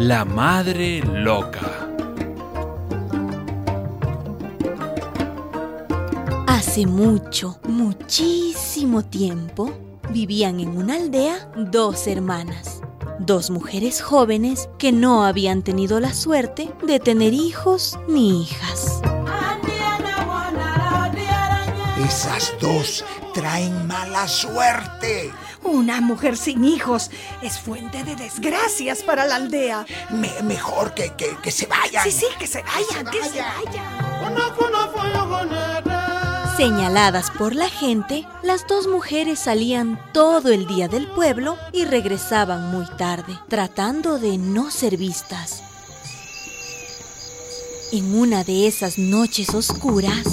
La Madre Loca. Hace mucho, muchísimo tiempo, vivían en una aldea dos hermanas, dos mujeres jóvenes que no habían tenido la suerte de tener hijos ni hijas. Esas dos traen mala suerte. Una mujer sin hijos es fuente de desgracias para la aldea. Me- mejor que, que- que se vayan. Sí, sí, que se vayan, que se vayan. Señaladas por la gente, las dos mujeres salían todo el día del pueblo y regresaban muy tarde, tratando de no ser vistas. En una de esas noches oscuras,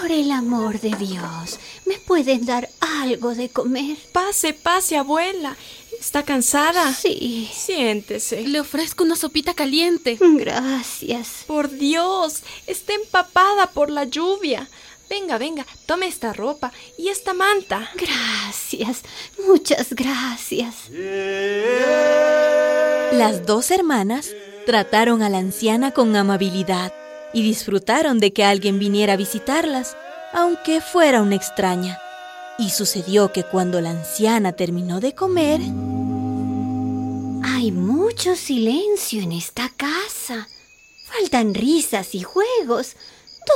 Por el amor de Dios, ¿me pueden dar algo de comer? Pase, pase, abuela. ¿Está cansada? Sí. Siéntese. Le ofrezco una sopita caliente. Gracias. Por Dios, está empapada por la lluvia. Venga, venga, tome esta ropa y esta manta. Gracias. Muchas gracias. las dos hermanas trataron a la anciana con amabilidad y disfrutaron de que alguien viniera a visitarlas, aunque fuera una extraña. Y sucedió que cuando la anciana terminó de comer, Hay mucho silencio en esta casa. Faltan risas y juegos.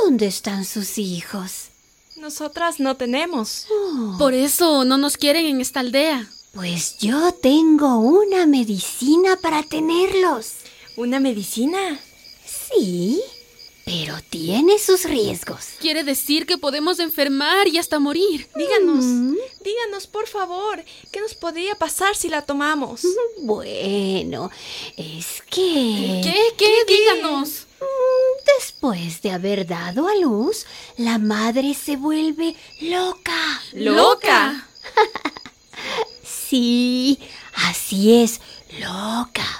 ¿Dónde están sus hijos? Nosotras no tenemos. Por eso no nos quieren en esta aldea. Pues yo tengo una medicina para tenerlos. ¿Una medicina? Sí, pero tiene sus riesgos. Quiere decir que podemos enfermar y hasta morir. Díganos, Mm. díganos por favor, ¿qué nos podría pasar si la tomamos? Bueno, es que... ¿Qué? ¿Qué? Díganos. Mm, Después de haber dado a luz, la madre se vuelve loca. ¿Loca? Sí, así es, loca.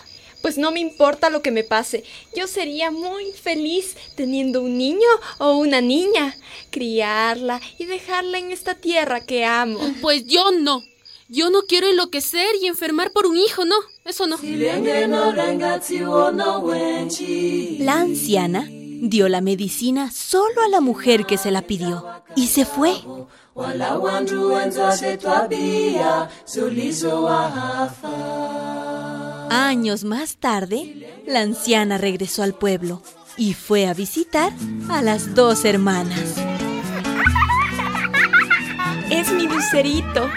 Pues no me importa lo que me pase. Yo sería muy feliz teniendo un niño o una niña, criarla y dejarla en esta tierra que amo. Pues yo no. Yo no quiero enloquecer y enfermar por un hijo, no. Eso no. la anciana dio la medicina solo a la mujer que se la pidió y se fue. Años más tarde, la anciana regresó al pueblo y fue a visitar a las dos hermanas. Es mi lucerito,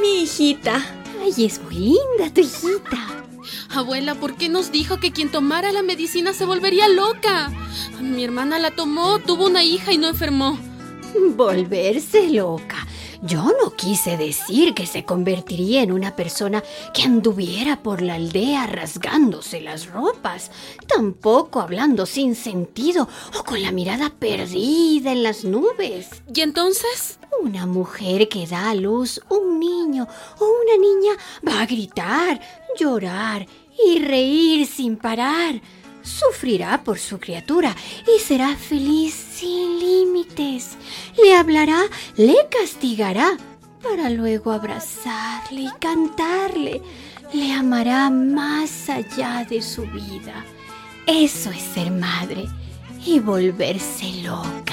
mi hijita. Ay, es muy linda tu hijita. Abuela, ¿por qué nos dijo que quien tomara la medicina se volvería loca? Mi hermana la tomó, tuvo una hija y no enfermó. Volverse loca. Yo no quise decir que se convertiría en una persona que anduviera por la aldea rasgándose las ropas, tampoco hablando sin sentido o con la mirada perdida en las nubes. ¿Y entonces? Una mujer que da a luz un niño o una niña va a gritar, llorar y reír sin parar. Sufrirá por su criatura y será feliz sin límites. Le hablará, le castigará, para luego abrazarle y cantarle. Le amará más allá de su vida. Eso es ser madre y volverse loca.